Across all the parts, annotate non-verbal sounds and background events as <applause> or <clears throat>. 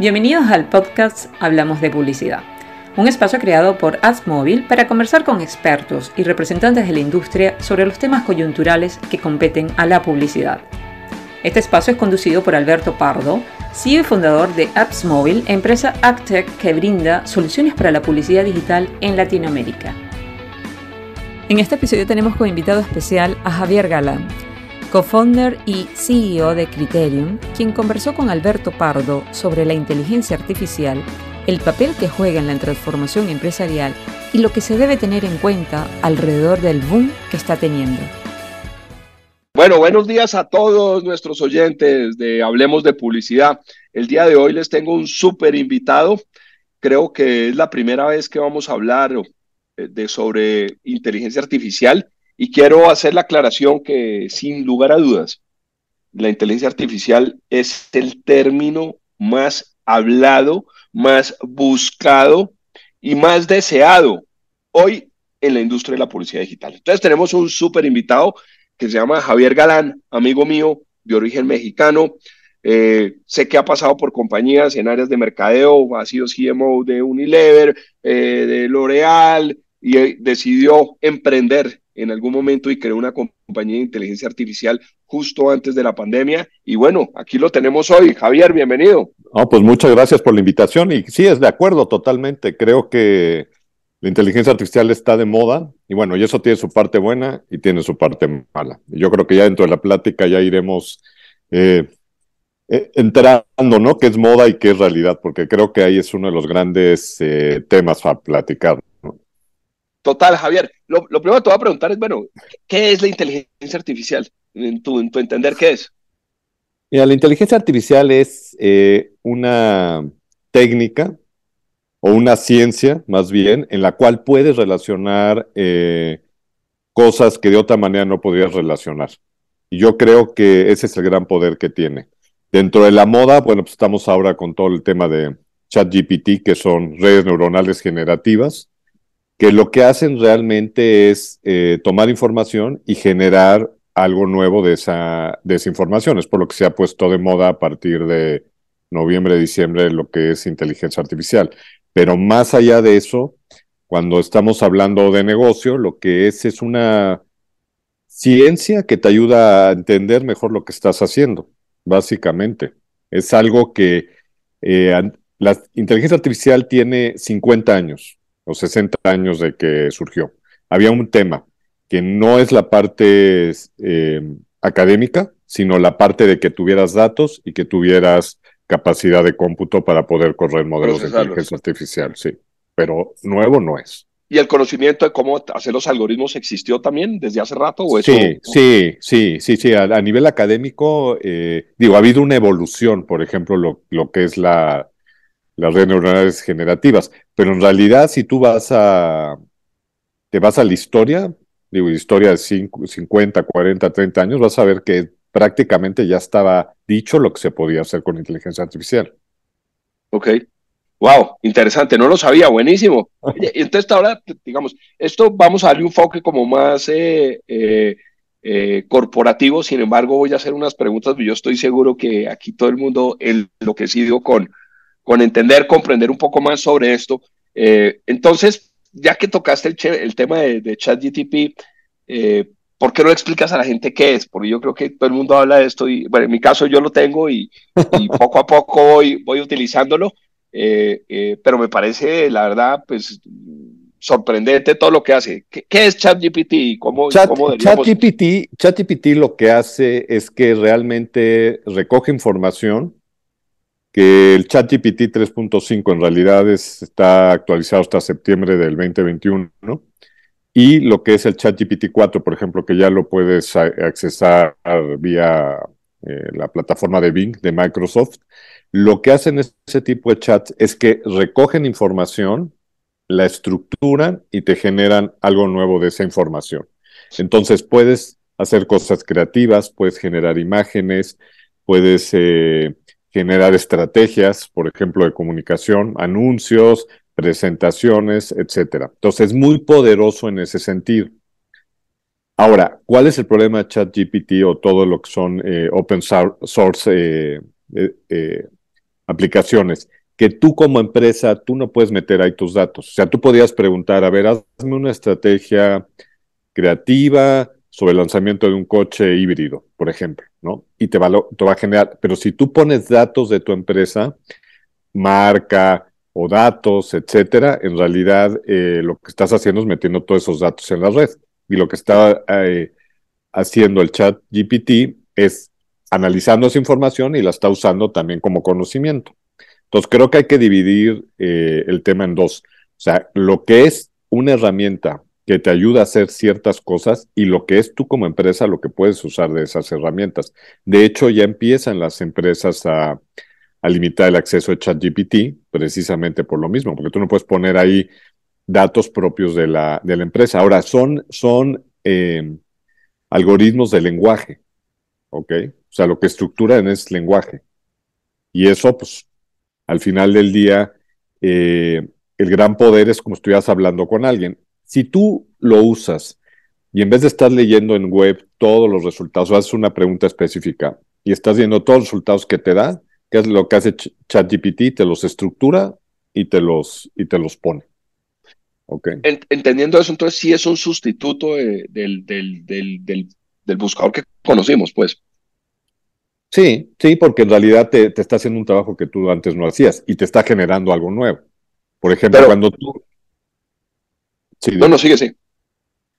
Bienvenidos al podcast Hablamos de Publicidad, un espacio creado por AdsMobile para conversar con expertos y representantes de la industria sobre los temas coyunturales que competen a la publicidad. Este espacio es conducido por Alberto Pardo, CEO y fundador de AppsMobile, empresa AppTech que brinda soluciones para la publicidad digital en Latinoamérica. En este episodio tenemos como invitado especial a Javier Galán, co-founder y CEO de Criterion, quien conversó con Alberto Pardo sobre la inteligencia artificial, el papel que juega en la transformación empresarial y lo que se debe tener en cuenta alrededor del boom que está teniendo. Bueno, buenos días a todos nuestros oyentes de Hablemos de Publicidad. El día de hoy les tengo un súper invitado. Creo que es la primera vez que vamos a hablar eh, de sobre inteligencia artificial y quiero hacer la aclaración que sin lugar a dudas, la inteligencia artificial es el término más hablado, más buscado y más deseado hoy en la industria de la publicidad digital. Entonces tenemos un súper invitado que se llama Javier Galán, amigo mío de origen mexicano. Eh, sé que ha pasado por compañías en áreas de mercadeo, ha sido CMO de Unilever, eh, de L'Oreal y decidió emprender en algún momento y creó una compañía de inteligencia artificial justo antes de la pandemia. Y bueno, aquí lo tenemos hoy. Javier, bienvenido. No, pues muchas gracias por la invitación y sí, es de acuerdo totalmente. Creo que la inteligencia artificial está de moda y bueno, y eso tiene su parte buena y tiene su parte mala. Yo creo que ya dentro de la plática ya iremos eh, eh, entrando, ¿no? ¿Qué es moda y qué es realidad? Porque creo que ahí es uno de los grandes eh, temas a platicar. Total, Javier. Lo, primero que te voy a preguntar es, bueno, ¿qué es la inteligencia artificial? En tu, en tu entender, ¿qué es? Mira, la inteligencia artificial es eh, una técnica o una ciencia, más bien, en la cual puedes relacionar eh, cosas que de otra manera no podrías relacionar. Y yo creo que ese es el gran poder que tiene. Dentro de la moda, bueno, pues estamos ahora con todo el tema de ChatGPT, que son redes neuronales generativas, que lo que hacen realmente es eh, tomar información y generar algo nuevo de esa, de esa información. Es por lo que se ha puesto de moda a partir de noviembre, diciembre, lo que es inteligencia artificial. Pero más allá de eso, cuando estamos hablando de negocio, lo que es es una ciencia que te ayuda a entender mejor lo que estás haciendo, básicamente. Es algo que eh, la inteligencia artificial tiene 50 años 60 años de que surgió. Había un tema que no es la parte eh, académica, sino la parte de que tuvieras datos y que tuvieras capacidad de cómputo para poder correr modelos de inteligencia artificial, sí. Pero nuevo no es. ¿Y el conocimiento de cómo hacer los algoritmos existió también desde hace rato? ¿o eso, sí, sí, sí, sí, sí. A, nivel académico, eh, digo, ha habido una evolución, por ejemplo, lo, lo que es la, las redes neuronales generativas. Pero en realidad, si tú vas a, te vas a la historia, digo, historia de 50, 40, 30 años, vas a ver que prácticamente ya estaba dicho lo que se podía hacer con inteligencia artificial. Ok. Wow, interesante, no lo sabía, buenísimo. <laughs> entonces ahora, digamos, esto vamos a darle un enfoque como más eh, eh, eh, corporativo, sin embargo voy a hacer unas preguntas, yo estoy seguro que aquí todo el mundo enloquecido con, con entender, comprender un poco más sobre esto. Eh, entonces, ya que tocaste el, el tema de, de ChatGTP, eh, ¿por qué no explicas a la gente qué es? Porque yo creo que todo el mundo habla de esto y, bueno, en mi caso yo lo tengo y, <laughs> poco a poco voy, voy utilizándolo, eh, pero me parece, la verdad, pues sorprendente todo lo que hace. ¿Qué, es ChatGPT? ¿Cómo, Chat, cómo ChatGPT, ChatGPT lo que hace es que realmente recoge información que el ChatGPT 3.5 en realidad está actualizado hasta septiembre del 2021, ¿no? Y lo que es el ChatGPT 4, por ejemplo, que ya lo puedes accesar vía eh, la plataforma de Bing de Microsoft, lo que hacen ese tipo de chats es que recogen información, la estructuran y te generan algo nuevo de esa información. Entonces puedes hacer cosas creativas, puedes generar imágenes, puedes eh, generar estrategias, por ejemplo, de comunicación, anuncios, presentaciones, etcétera. Entonces, es muy poderoso en ese sentido. Ahora, ¿cuál es el problema de ChatGPT o todo lo que son eh, open source eh, eh, aplicaciones que tú como empresa, tú no puedes meter ahí tus datos. O sea, tú podías preguntar, a ver, hazme una estrategia creativa sobre el lanzamiento de un coche híbrido, por ejemplo, ¿no? Y te va, te va a generar, pero si tú pones datos de tu empresa, marca o datos, etcétera, en realidad eh, lo que estás haciendo es metiendo todos esos datos en la red. Y lo que está eh, haciendo el chat GPT es analizando esa información y la está usando también como conocimiento. Entonces, creo que hay que dividir eh, el tema en dos. O sea, lo que es una herramienta que te ayuda a hacer ciertas cosas y lo que es tú como empresa, lo que puedes usar de esas herramientas. De hecho, ya empiezan las empresas a, limitar el acceso a ChatGPT precisamente por lo mismo, porque tú no puedes poner ahí datos propios de la, de la empresa. Ahora, son, son eh, algoritmos de lenguaje, ¿ok? O sea, lo que estructuran es lenguaje. Y eso, pues, al final del día, eh, el gran poder es como si estuvieras hablando con alguien. Si tú lo usas y en vez de estar leyendo en web todos los resultados, o haces una pregunta específica y estás viendo todos los resultados que te da, que es lo que hace ChatGPT, te los estructura y te los, y te los pone. Okay. Entendiendo eso, entonces sí es un sustituto del, del, del buscador que conocimos, pues. Sí, sí, porque en realidad te, está haciendo un trabajo que tú antes no hacías y te está generando algo nuevo. Por ejemplo, cuando tú... Sí, no, no, sigue, sí.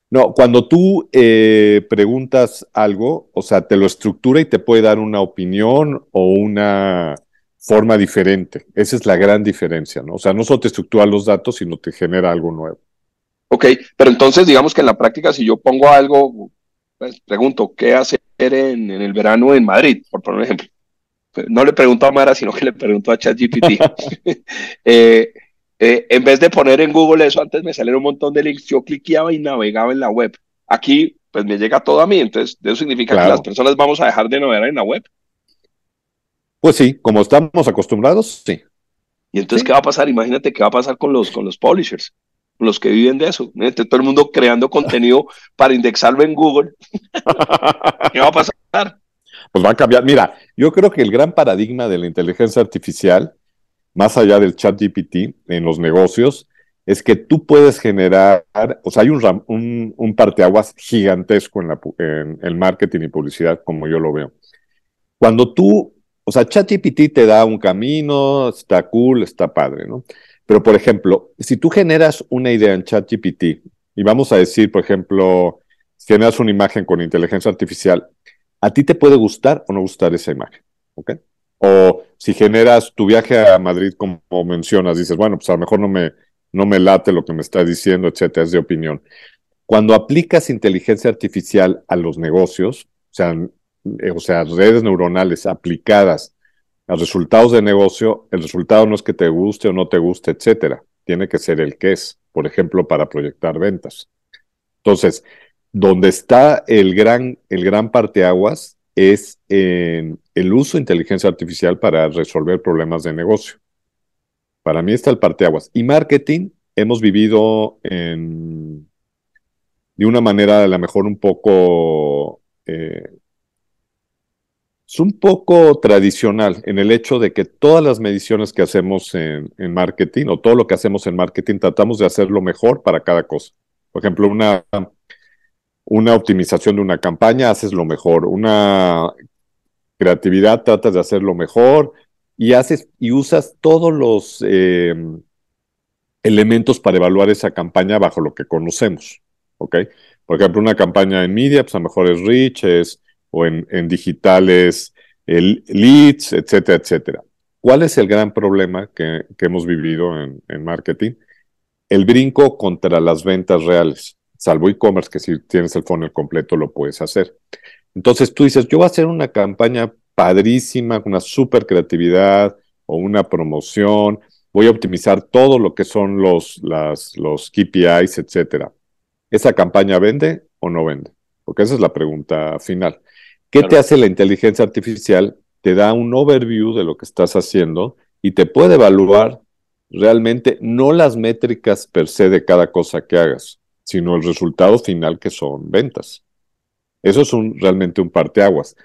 No, cuando tú eh, preguntas algo, o sea, te lo estructura y te puede dar una opinión o una forma diferente. Esa es la gran diferencia, ¿no? O sea, no solo te estructura los datos, sino te genera algo nuevo. Ok, pero entonces digamos que en la práctica, si yo pongo algo, pues, pregunto, ¿qué hace en, el verano en Madrid, por poner un ejemplo. No le pregunto a Mara, sino que le pregunto a <laughs> ChatGPT. <laughs> eh, eh, en vez de poner en Google eso, antes me salieron un montón de links, yo cliqueaba y navegaba en la web. Aquí, pues me llega todo a mí, entonces eso significa que las personas vamos a dejar de navegar en la web. Pues sí, como estamos acostumbrados, sí. Y entonces, ¿qué va a pasar? Imagínate qué va a pasar con los, con los publishers, los que viven de eso. todo el mundo creando contenido <laughs> para indexarlo en Google. ¿Qué va a pasar? Pues va a cambiar. Mira, yo creo que el gran paradigma de la inteligencia artificial, más allá del chat GPT en los negocios, es que tú puedes generar, o sea, hay un, un, parteaguas gigantesco en, la, en el marketing y publicidad, como yo lo veo. Cuando tú, o sea, ChatGPT te da un camino, está cool, está padre, ¿no? Pero, por ejemplo, si tú generas una idea en ChatGPT y vamos a decir, por ejemplo, generas una imagen con inteligencia artificial, a ti te puede gustar o no gustar esa imagen, ¿ok? O si generas tu viaje a Madrid, como mencionas, dices, bueno, pues a lo mejor no me, no me late lo que me está diciendo, etcétera, es de opinión. Cuando aplicas inteligencia artificial a los negocios, o sea, eh, o sea, redes neuronales aplicadas a resultados de negocio, el resultado no es que te guste o no te guste, etcétera. Tiene que ser el que es, por ejemplo, para proyectar ventas. Entonces, donde está el gran, el gran parteaguas es en el uso de inteligencia artificial para resolver problemas de negocio. Para mí está el parteaguas. Y marketing, hemos vivido en, de una manera a lo mejor un poco eh, es un poco tradicional en el hecho de que todas las mediciones que hacemos en, marketing o todo lo que hacemos en marketing tratamos de hacerlo mejor para cada cosa. Por ejemplo, una, una optimización de una campaña, haces lo mejor. Una creatividad, tratas de hacerlo mejor y haces y usas todos los eh, elementos para evaluar esa campaña bajo lo que conocemos. ¿Ok? Por ejemplo, una campaña en media, pues a lo mejor es rich, es o en, digitales, el leads, etcétera, etcétera. ¿Cuál es el gran problema que, hemos vivido en, marketing? El brinco contra las ventas reales, salvo e-commerce, que si tienes el funnel completo lo puedes hacer. Entonces tú dices, yo voy a hacer una campaña padrísima, una super creatividad o una promoción, voy a optimizar todo lo que son los, las, los KPIs, etcétera. ¿Esa campaña vende o no vende? Porque esa es la pregunta final. ¿Qué te hace la inteligencia artificial? Te da un overview de lo que estás haciendo y te puede evaluar realmente no las métricas per se de cada cosa que hagas, sino el resultado final que son ventas. Eso es un, realmente un parteaguas.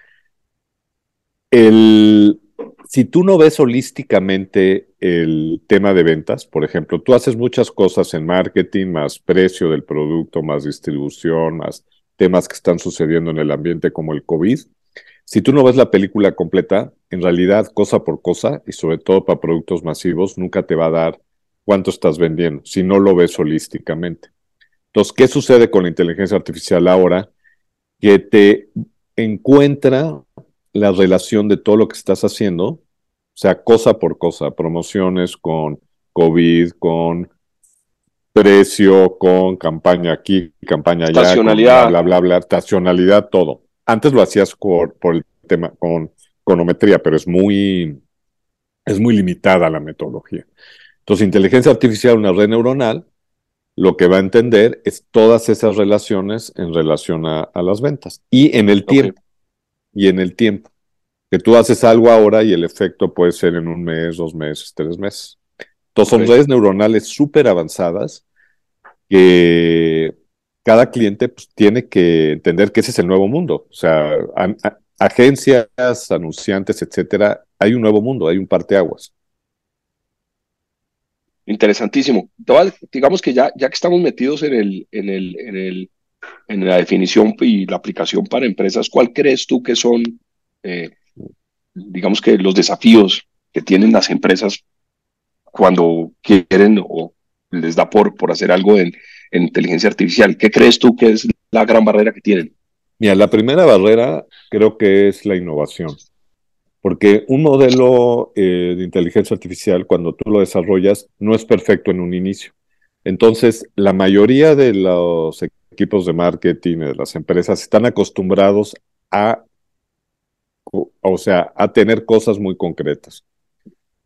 El, si tú no ves holísticamente el tema de ventas, por ejemplo, tú haces muchas cosas en marketing, más precio del producto, más distribución, más temas que están sucediendo en el ambiente como el COVID. Si tú no ves la película completa, en realidad, cosa por cosa, y sobre todo para productos masivos, nunca te va a dar cuánto estás vendiendo, si no lo ves holísticamente. Entonces, ¿qué sucede con la inteligencia artificial ahora? Que te encuentra la relación de todo lo que estás haciendo, o sea, cosa por cosa, promociones con COVID, con precio, con campaña aquí, campaña allá, estacionalidad, bla, bla, bla, estacionalidad, todo. Antes lo hacías por, por el tema, con econometría, pero es muy, es muy limitada la metodología. Entonces, inteligencia artificial, una red neuronal, lo que va a entender es todas esas relaciones en relación a, las ventas y en el tiempo. Y en el tiempo. Que tú haces algo ahora y el efecto puede ser en un mes, dos meses, tres meses. Entonces, son redes neuronales súper avanzadas que cada cliente pues, tiene que entender que ese es el nuevo mundo. O sea, agencias, anunciantes, etcétera, hay un nuevo mundo, hay un parteaguas. Interesantísimo. Digamos que ya, ya que estamos metidos en, el, en, el, en, el, en la definición y la aplicación para empresas, ¿cuál crees tú que son, eh, digamos que los desafíos que tienen las empresas cuando quieren o les da por, por hacer algo en, en inteligencia artificial? ¿Qué crees tú que es la gran barrera que tienen? Mira, la primera barrera creo que es la innovación. Porque un modelo eh, de inteligencia artificial, cuando tú lo desarrollas, no es perfecto en un inicio. Entonces, la mayoría de los equipos de marketing, de las empresas, están acostumbrados a, o sea, a tener cosas muy concretas.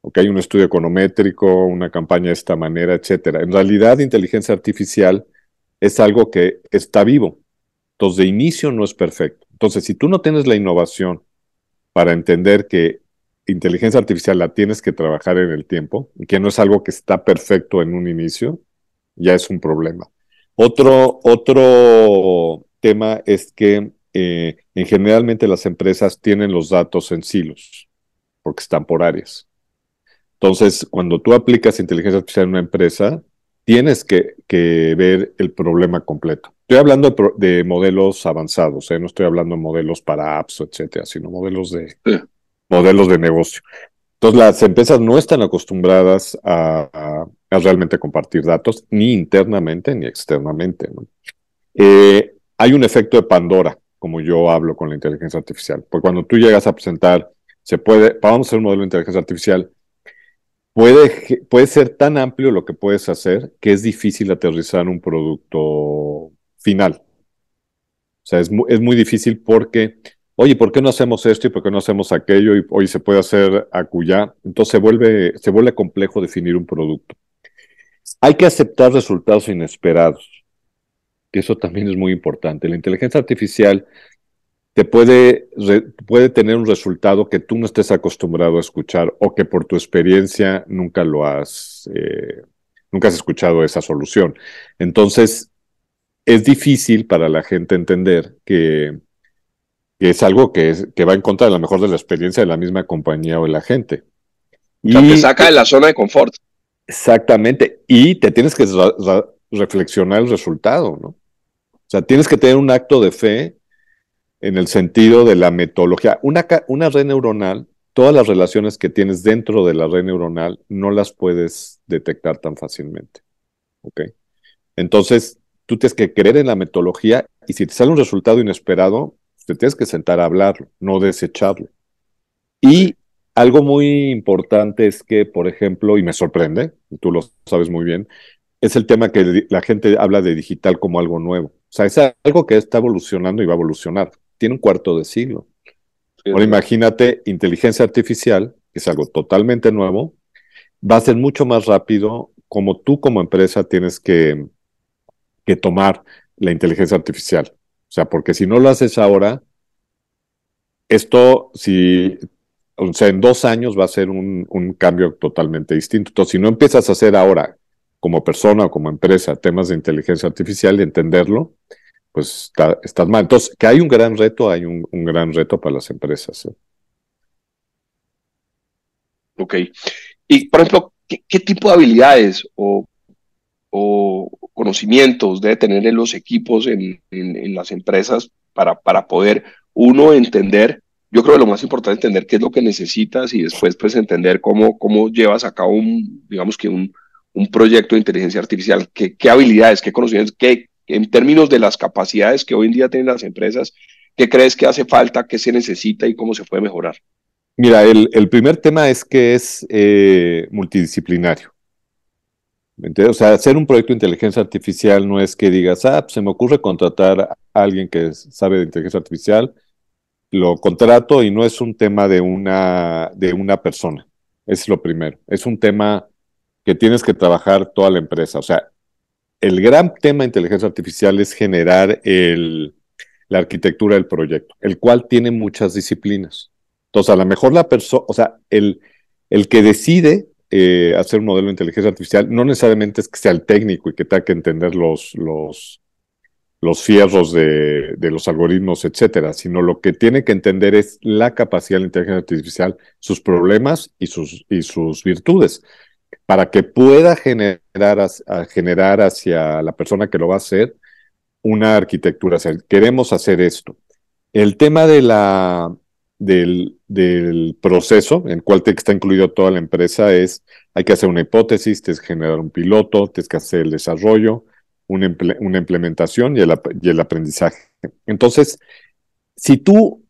Ok, un estudio econométrico, una campaña de esta manera, etcétera. En realidad, inteligencia artificial es algo que está vivo. Entonces, de inicio no es perfecto. Entonces, si tú no tienes la innovación para entender que inteligencia artificial la tienes que trabajar en el tiempo, que no es algo que está perfecto en un inicio, ya es un problema. Otro, otro tema es que eh, en generalmente las empresas tienen los datos en silos, porque están por áreas. Entonces, cuando tú aplicas inteligencia artificial en una empresa, tienes que, ver el problema completo. Estoy hablando de, modelos avanzados, ¿eh? no estoy hablando de modelos para apps, etcétera, sino modelos de, modelos de negocio. Entonces, las empresas no están acostumbradas a, realmente compartir datos, ni internamente ni externamente. Eh, hay un efecto de Pandora, como yo hablo con la inteligencia artificial, porque cuando tú llegas a presentar, se puede, vamos a hacer un modelo de inteligencia artificial, puede, puede ser tan amplio lo que puedes hacer que es difícil aterrizar un producto final. O sea, es muy, es muy difícil porque, oye, ¿por qué no hacemos esto y por qué no hacemos aquello? Y hoy se puede hacer acullá. Entonces se vuelve, se vuelve complejo definir un producto. Hay que aceptar resultados inesperados, que eso también es muy importante. La inteligencia artificial te puede, puede tener un resultado que tú no estés acostumbrado a escuchar o que por tu experiencia nunca lo has, eh, nunca has escuchado esa solución. Entonces, es difícil para la gente entender que, es algo que, es, que va en contra de la mejor de la experiencia de la misma compañía o de la gente. Y te saca de la zona de confort. Exactamente. Y te tienes que reflexionar el resultado, ¿no? O sea, tienes que tener un acto de fe en el sentido de la metodología. Una, una red neuronal, todas las relaciones que tienes dentro de la red neuronal no las puedes detectar tan fácilmente. ¿Ok? Entonces, tú tienes que creer en la metodología y si te sale un resultado inesperado, te tienes que sentar a hablarlo, no desecharlo. Y algo muy importante es que, por ejemplo, y me sorprende, tú lo sabes muy bien, es el tema que la gente habla de digital como algo nuevo. O sea, es algo que está evolucionando y va a evolucionar tiene un cuarto de siglo. Ahora imagínate inteligencia artificial, que es algo totalmente nuevo, va a ser mucho más rápido como tú como empresa tienes que, que tomar la inteligencia artificial. O sea, porque si no lo haces ahora, esto, si, o sea, en dos años va a ser un, un, cambio totalmente distinto. Entonces, si no empiezas a hacer ahora, como persona o como empresa, temas de inteligencia artificial y entenderlo, pues está, estás mal. Entonces, que hay un gran reto, hay un, gran reto para las empresas. ¿eh? Ok. Y, por ejemplo, ¿qué, tipo de habilidades o, o, conocimientos debe tener en los equipos, en, en, las empresas, para, para poder uno entender yo creo que lo más importante es entender qué es lo que necesitas y después pues entender cómo, cómo llevas a cabo un, digamos que un, un proyecto de inteligencia artificial, qué, qué habilidades, qué conocimientos, qué, en términos de las capacidades que hoy en día tienen las empresas, qué crees que hace falta, qué se necesita y cómo se puede mejorar. Mira, el, primer tema es que es eh, multidisciplinario. O sea, hacer un proyecto de inteligencia artificial no es que digas, ah, pues, se me ocurre contratar a alguien que sabe de inteligencia artificial, lo contrato y no es un tema de una, de una persona. Es lo primero. Es un tema que tienes que trabajar toda la empresa. O sea, el gran tema de inteligencia artificial es generar el, la arquitectura del proyecto, el cual tiene muchas disciplinas. Entonces, a lo mejor la persona, o sea, el, el que decide eh, hacer un modelo de inteligencia artificial no necesariamente es que sea el técnico y que tenga que entender los, los, fierros de, de, los algoritmos, etcétera, sino lo que tiene que entender es la capacidad de la inteligencia artificial, sus problemas y sus, y sus virtudes, para que pueda generar, generar hacia la persona que lo va a hacer una arquitectura. queremos hacer esto. El tema de la, del, proceso, en el cual está incluido toda la empresa, es hay que hacer una hipótesis, tienes que generar un piloto, tienes que hacer el desarrollo, una, implementación y el, y el aprendizaje. Entonces, si tú,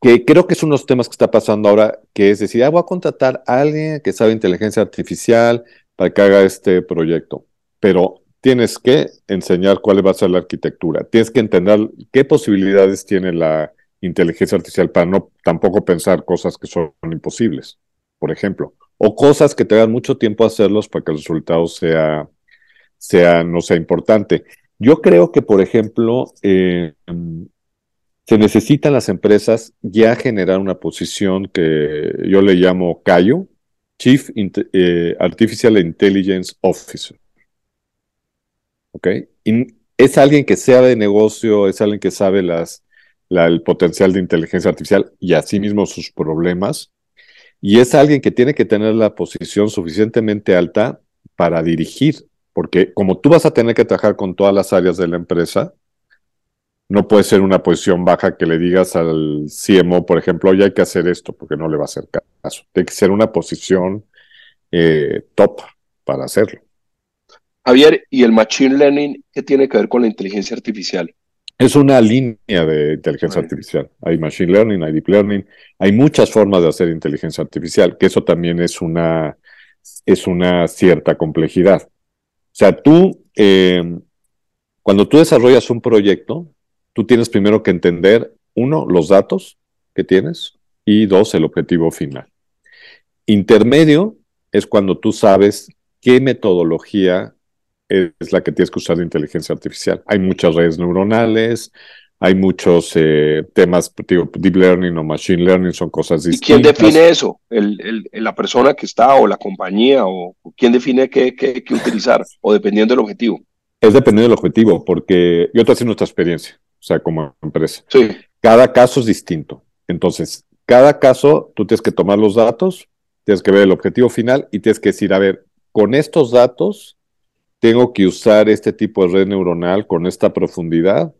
que creo que es uno de los temas que está pasando ahora, que es decir, ah, voy a contratar a alguien que sabe inteligencia artificial para que haga este proyecto, pero tienes que enseñar cuál va a ser la arquitectura, tienes que entender qué posibilidades tiene la inteligencia artificial para no tampoco pensar cosas que son imposibles, por ejemplo, o cosas que te dan mucho tiempo hacerlos para que el resultado sea sea, no sea importante. Yo creo que, por ejemplo, eh, se necesitan las empresas ya generar una posición que yo le llamo CAIO, Chief eh, Artificial Intelligence Officer. ¿Ok? Es alguien que sea de negocio, es alguien que sabe las, el potencial de inteligencia artificial y asimismo sus problemas. Y es alguien que tiene que tener la posición suficientemente alta para dirigir porque como tú vas a tener que trabajar con todas las áreas de la empresa, no puede ser una posición baja que le digas al CMO, por ejemplo, oye, hay que hacer esto, porque no le va a hacer caso. Tiene que ser una posición eh, top para hacerlo. Javier, ¿y el Machine Learning qué tiene que ver con la inteligencia artificial? Es una línea de inteligencia artificial. Hay Machine Learning, hay Deep Learning, hay muchas formas de hacer inteligencia artificial, que eso también es una, es una cierta complejidad. O sea, tú, eh, cuando tú desarrollas un proyecto, tú tienes primero que entender, uno, los datos que tienes y dos, el objetivo final. Intermedio es cuando tú sabes qué metodología es la que tienes que usar de inteligencia artificial. Hay muchas redes neuronales, hay muchos eh, temas, digo, deep learning o machine learning son cosas distintas. ¿Y quién define eso? ¿El, la persona que está o la compañía o quién define qué, qué, qué utilizar o dependiendo del objetivo? Es dependiendo del objetivo, porque yo te haciendo nuestra experiencia, o sea, como empresa. Sí. Cada caso es distinto. Entonces, cada caso tú tienes que tomar los datos, tienes que ver el objetivo final y tienes que decir, a ver, con estos datos tengo que usar este tipo de red neuronal con esta profundidad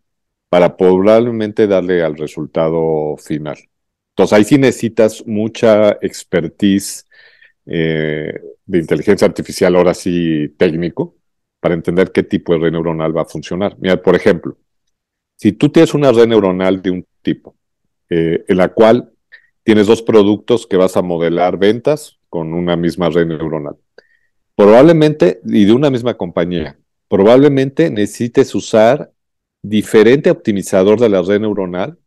para probablemente darle al resultado final. Entonces ahí sí necesitas mucha expertise eh, de inteligencia artificial, ahora sí técnico, para entender qué tipo de red neuronal va a funcionar. Mira, por ejemplo, si tú tienes una red neuronal de un tipo, eh, en la cual tienes dos productos que vas a modelar ventas con una misma red neuronal, probablemente, y de una misma compañía, probablemente necesites usar diferente optimizador de la red neuronal,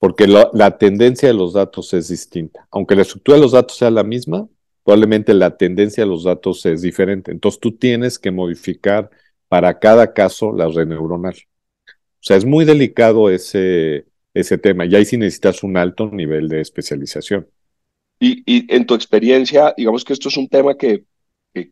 porque la tendencia de los datos es distinta. Aunque la estructura de los datos sea la misma, probablemente la tendencia de los datos es diferente. Entonces tú tienes que modificar para cada caso la red neuronal. O sea, es muy delicado ese, ese tema y ahí sí necesitas un alto nivel de especialización. Y, y en tu experiencia, digamos que esto es un tema que, que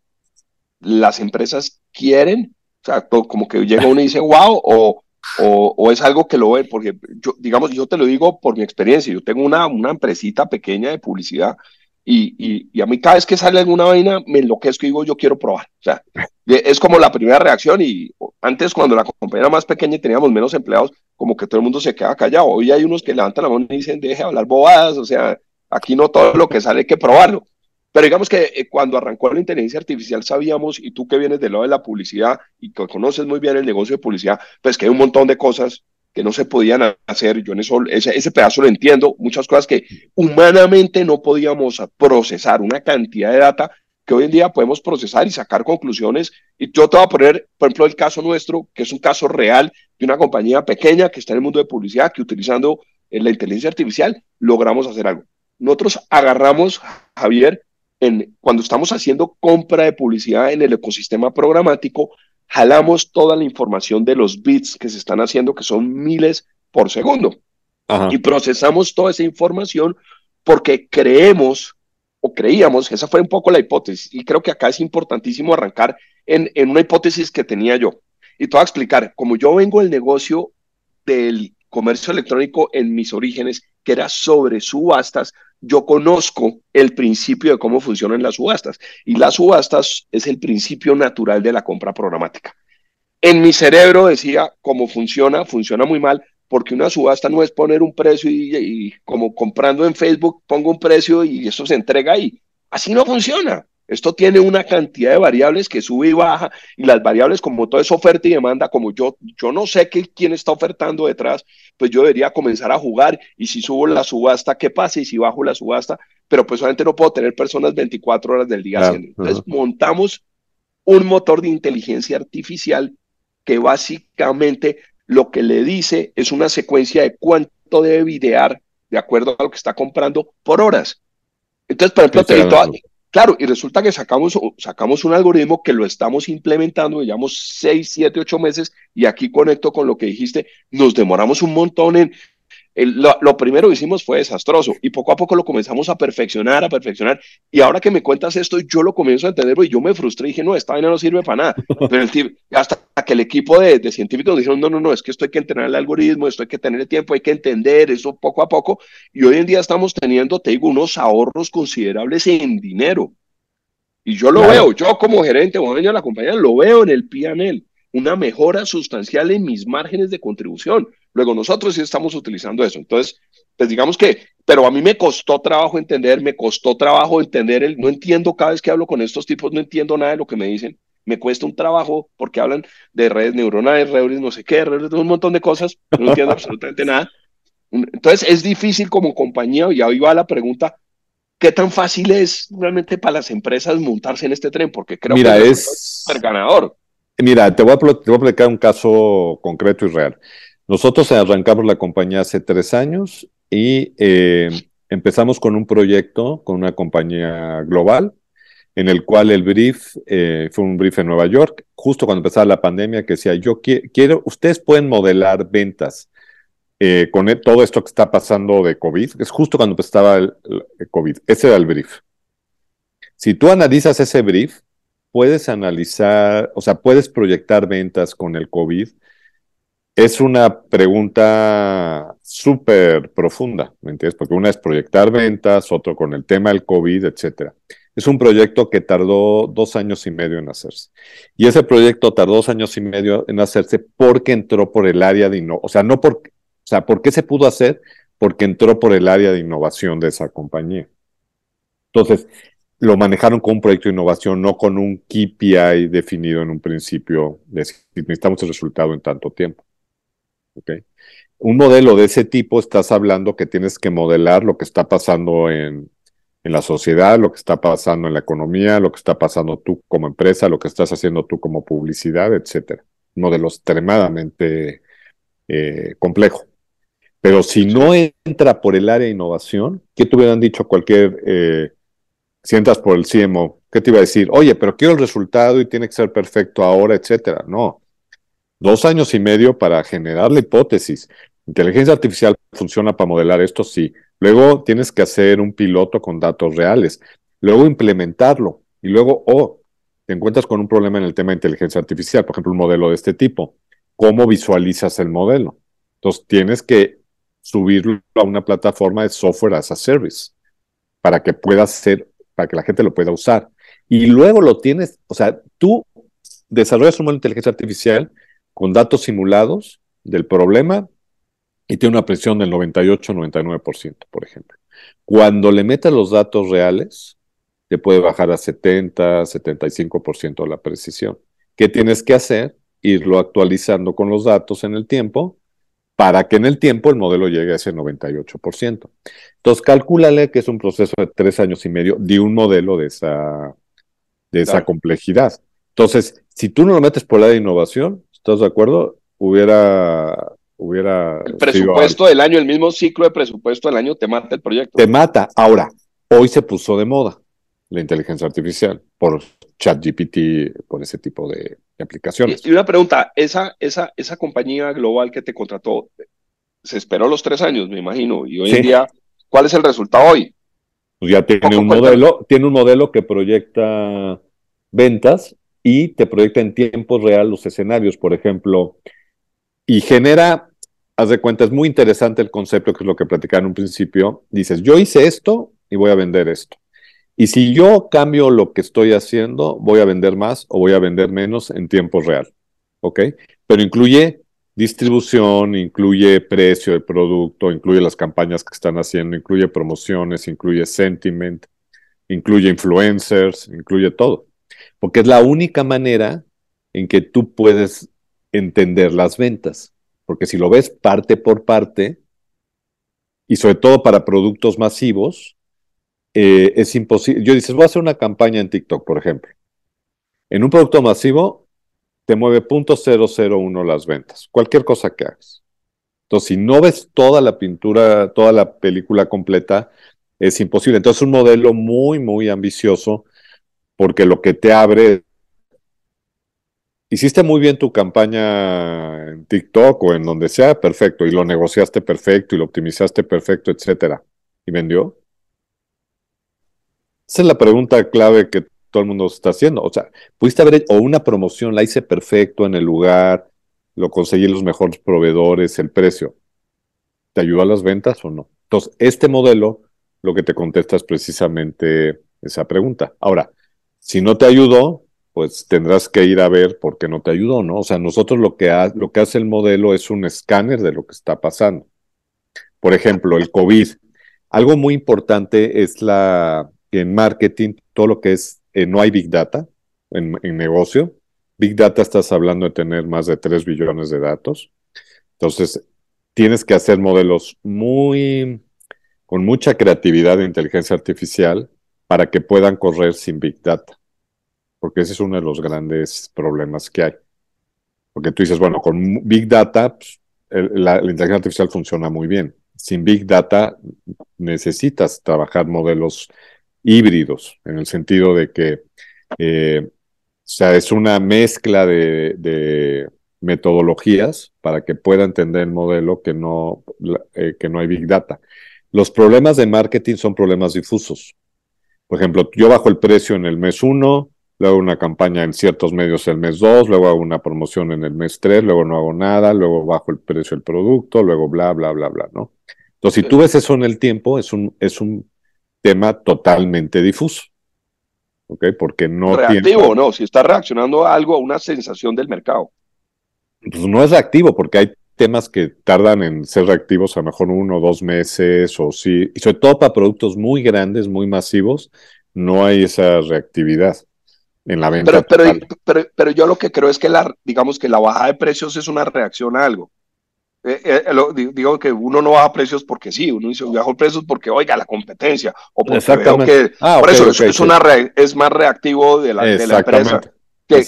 las empresas quieren o sea, como que llega uno y dice, wow, o, o, es algo que lo ve, porque yo, digamos, yo te lo digo por mi experiencia, yo tengo una, una empresita pequeña de publicidad y, y, a mí cada vez que sale alguna vaina me enloquezco y digo, yo quiero probar. O sea, es como la primera reacción y antes cuando la compañía era más pequeña y teníamos menos empleados, como que todo el mundo se queda callado. Hoy hay unos que levantan la mano y dicen, deje de hablar bobadas, o sea, aquí no todo lo que sale hay que probarlo. Pero digamos que eh, cuando arrancó la inteligencia artificial sabíamos, y tú que vienes del lado de la publicidad y que conoces muy bien el negocio de publicidad, pues que hay un montón de cosas que no se podían hacer. Yo en eso, ese, ese pedazo lo entiendo, muchas cosas que humanamente no podíamos procesar, una cantidad de data que hoy en día podemos procesar y sacar conclusiones. Y yo te voy a poner, por ejemplo, el caso nuestro, que es un caso real de una compañía pequeña que está en el mundo de publicidad, que utilizando eh, la inteligencia artificial logramos hacer algo. Nosotros agarramos, Javier, en, cuando estamos haciendo compra de publicidad en el ecosistema programático, jalamos toda la información de los bits que se están haciendo, que son miles por segundo, y procesamos toda esa información porque creemos o creíamos, esa fue un poco la hipótesis, y creo que acá es importantísimo arrancar en, en una hipótesis que tenía yo. Y te voy a explicar, como yo vengo del negocio del comercio electrónico en mis orígenes, que era sobre subastas, yo conozco el principio de cómo funcionan las subastas y las subastas es el principio natural de la compra programática. En mi cerebro decía cómo funciona, funciona muy mal, porque una subasta no es poner un precio y, como comprando en Facebook pongo un precio y eso se entrega ahí. Así no funciona. Esto tiene una cantidad de variables que sube y baja y las variables como todo es oferta y demanda, como yo, yo no sé qué, quién está ofertando detrás, pues yo debería comenzar a jugar y si subo la subasta, ¿qué pasa? Y si bajo la subasta, pero pues solamente no puedo tener personas 24 horas del día haciendo. Entonces montamos un motor de inteligencia artificial que básicamente lo que le dice es una secuencia de cuánto debe videar de acuerdo a lo que está comprando por horas. Entonces, por ejemplo, te Claro, y resulta que sacamos, sacamos un algoritmo que lo estamos implementando, llevamos seis, siete, ocho meses, y aquí conecto con lo que dijiste, nos demoramos un montón en... lo, primero que hicimos fue desastroso y poco a poco lo comenzamos a perfeccionar, a perfeccionar. Y ahora que me cuentas esto, yo lo comienzo a entender y yo me frustré y dije, no, esta vaina no sirve para nada. <laughs> Pero el hasta que el equipo de, de, científicos dijeron, no, no, no, es que esto hay que entrenar el algoritmo, esto hay que tener el tiempo, hay que entender eso poco a poco. Y hoy en día estamos teniendo, te digo, unos ahorros considerables en dinero. Y yo lo veo, yo como gerente o dueño de la compañía, lo veo en el PNL, una mejora sustancial en mis márgenes de contribución. Luego nosotros sí estamos utilizando eso. Entonces, pues digamos que, pero a mí me costó trabajo entender, me costó trabajo entender el, no entiendo cada vez que hablo con estos tipos, no entiendo nada de lo que me dicen me cuesta un trabajo porque hablan de redes neuronales, redes no sé qué, redes de un montón de cosas, no entiendo <laughs> absolutamente nada. Entonces es difícil como compañía, y ahí va la pregunta, ¿qué tan fácil es realmente para las empresas montarse en este tren? Porque creo que es ser ganador. Mira, te voy, a, te voy a platicar un caso concreto y real. Nosotros arrancamos la compañía hace tres años y eh, empezamos con un proyecto con una compañía global en el cual el brief eh, fue un brief en Nueva York, justo cuando empezaba la pandemia, que decía, yo quiero, ustedes pueden modelar ventas eh, con e, todo esto que está pasando de COVID, es justo cuando empezaba el, COVID, ese era el brief. Si tú analizas ese brief, puedes analizar, o sea, puedes proyectar ventas con el COVID. Es una pregunta súper profunda, ¿me entiendes? Porque una es proyectar ventas, otro con el tema del COVID, etcétera. Es un proyecto que tardó dos años y medio en hacerse. Y ese proyecto tardó dos años y medio en hacerse porque entró por el área de innovación. O sea, no por, o sea, ¿por qué se pudo hacer? Porque entró por el área de innovación de esa compañía. Entonces, lo manejaron con un proyecto de innovación, no con un KPI definido en un principio de necesitamos el resultado en tanto tiempo. ¿Okay? Un modelo de ese tipo, estás hablando que tienes que modelar lo que está pasando en, en la sociedad, lo que está pasando en la economía, lo que está pasando tú como empresa, lo que estás haciendo tú como publicidad, etcétera. Un modelo extremadamente eh, complejo. Pero si no entra por el área de innovación, ¿qué te hubieran dicho cualquier, eh, si entras por el CMO, qué te iba a decir? Oye, pero quiero el resultado y tiene que ser perfecto ahora, etcétera. No. Dos años y medio para generar la hipótesis. Inteligencia artificial funciona para modelar esto, sí. Luego tienes que hacer un piloto con datos reales, luego implementarlo y luego, oh, te encuentras con un problema en el tema de inteligencia artificial, por ejemplo, un modelo de este tipo. ¿Cómo visualizas el modelo? Entonces tienes que subirlo a una plataforma de software as a service para que pueda ser, para que la gente lo pueda usar. Y luego lo tienes, o sea, tú desarrollas un modelo de inteligencia artificial con datos simulados del problema y tiene una presión del 98-99%, por ejemplo. Cuando le metes los datos reales, te puede bajar a 70, 75% la precisión. ¿Qué tienes que hacer? Irlo actualizando con los datos en el tiempo para que en el tiempo el modelo llegue a ese 98%. Entonces, calcúlale que es un proceso de tres años y medio de un modelo de esa, de esa complejidad. Entonces, si tú no lo metes por la de innovación, ¿estás de acuerdo? Hubiera hubiera... El presupuesto del año, el mismo ciclo de presupuesto del año te mata el proyecto. Te mata. Ahora, hoy se puso de moda la inteligencia artificial por ChatGPT, por ese tipo de, aplicaciones. Y, una pregunta, esa, esa, esa compañía global que te contrató, se esperó los tres años, me imagino, y hoy en día, ¿cuál es el resultado hoy? Pues ya tiene un modelo, tiene un modelo que proyecta ventas y te proyecta en tiempo real los escenarios, por ejemplo, y genera, haz de cuenta, es muy interesante el concepto que es lo que platicaba en un principio. Dices, yo hice esto y voy a vender esto. Y si yo cambio lo que estoy haciendo, voy a vender más o voy a vender menos en tiempo real. ¿Ok? Pero incluye distribución, incluye precio del producto, incluye las campañas que están haciendo, incluye promociones, incluye sentiment, incluye influencers, incluye todo. Porque es la única manera en que tú puedes entender las ventas, porque si lo ves parte por parte, y sobre todo para productos masivos, eh, es imposible. Yo dices, voy a hacer una campaña en TikTok, por ejemplo. En un producto masivo, te mueve .001 las ventas, cualquier cosa que hagas. Entonces, si no ves toda la pintura, toda la película completa, es imposible. Entonces, es un modelo muy, muy ambicioso, porque lo que te abre hiciste muy bien tu campaña en TikTok o en donde sea, perfecto, y lo negociaste perfecto y lo optimizaste perfecto, etcétera. ¿Y vendió? Esa es la pregunta clave que todo el mundo está haciendo. O sea, pudiste haber o una promoción, la hice perfecto en el lugar, lo conseguí los mejores proveedores, el precio. ¿Te ayudó a las ventas o no? Entonces, este modelo lo que te contesta es precisamente esa pregunta. Ahora, si no te ayudó, pues tendrás que ir a ver por qué no te ayudó, ¿no? O sea, nosotros lo que, lo que hace el modelo es un escáner de lo que está pasando. Por ejemplo, el COVID. Algo muy importante es la en marketing, todo lo que es, eh, no hay big data en, en, negocio. Big data estás hablando de tener más de 3 billones de datos. Entonces, tienes que hacer modelos muy, con mucha creatividad de inteligencia artificial para que puedan correr sin big data porque ese es uno de los grandes problemas que hay. Porque tú dices, bueno, con Big Data, pues, la, inteligencia artificial funciona muy bien. Sin Big Data necesitas trabajar modelos híbridos, en el sentido de que, eh, o sea, es una mezcla de, metodologías para que pueda entender el modelo que no, eh, que no hay Big Data. Los problemas de marketing son problemas difusos. Por ejemplo, yo bajo el precio en el mes 1, luego una campaña en ciertos medios el mes 2, luego hago una promoción en el mes 3, luego no hago nada, luego bajo el precio del producto, luego bla, bla, bla, bla, ¿no? Entonces, si tú ves eso en el tiempo, es un, es un tema totalmente difuso. ¿Ok? Porque no. Reactivo, ¿no? Si está reaccionando a algo, a una sensación del mercado. Pues no es reactivo, porque hay temas que tardan en ser reactivos a lo mejor uno o dos meses, o sí, y sobre todo para productos muy grandes, muy masivos, no hay esa reactividad en la venta. Pero, pero, pero, yo lo que creo es que la, digamos que la bajada de precios es una reacción a algo. Eh, eh, digo que uno no baja precios porque sí, uno dice bajo precios porque oiga la competencia o porque veo que ah, por eso es, una es más reactivo de la, de la empresa que,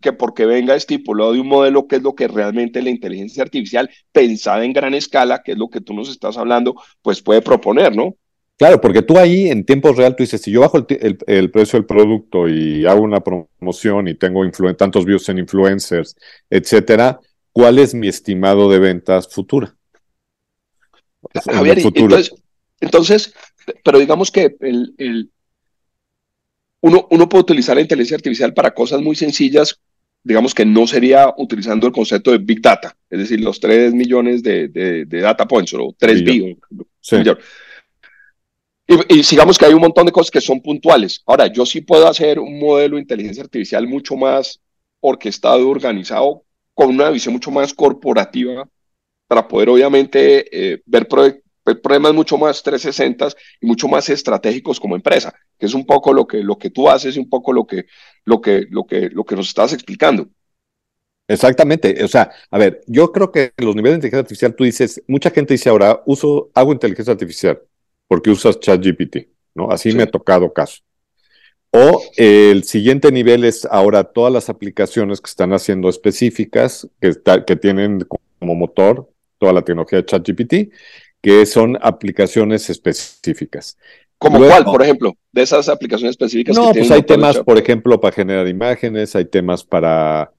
que, porque venga estipulado de un modelo que es lo que realmente la inteligencia artificial pensada en gran escala, que es lo que tú nos estás hablando, pues puede proponer, ¿no? Claro, porque tú ahí en tiempo real tú dices, si yo bajo el, precio del producto y hago una promoción y tengo tantos views en influencers, etcétera, ¿cuál es mi estimado de ventas futura? Javier, entonces, pero digamos que el, uno, uno puede utilizar la inteligencia artificial para cosas muy sencillas, digamos que no sería utilizando el concepto de Big Data, es decir, los 3 millones de, de, data points o 3 billones. Y, sigamos que hay un montón de cosas que son puntuales. Ahora, yo sí puedo hacer un modelo de inteligencia artificial mucho más orquestado, organizado, con una visión mucho más corporativa, para poder obviamente eh, ver, problemas mucho más 360 y mucho más estratégicos como empresa, que es un poco lo que, lo que tú haces y un poco lo que, lo, que, lo, que, lo que nos estás explicando. Exactamente. O sea, a ver, yo creo que los niveles de inteligencia artificial, tú dices, mucha gente dice ahora, uso, hago inteligencia artificial porque usas ChatGPT, ¿no? Así me ha tocado caso. O el siguiente nivel es ahora todas las aplicaciones que están haciendo específicas, que, que tienen como motor toda la tecnología de ChatGPT, que son aplicaciones específicas. ¿Como cuál, por ejemplo? De esas aplicaciones específicas. No, pues hay temas, por ejemplo, para generar imágenes, hay temas para,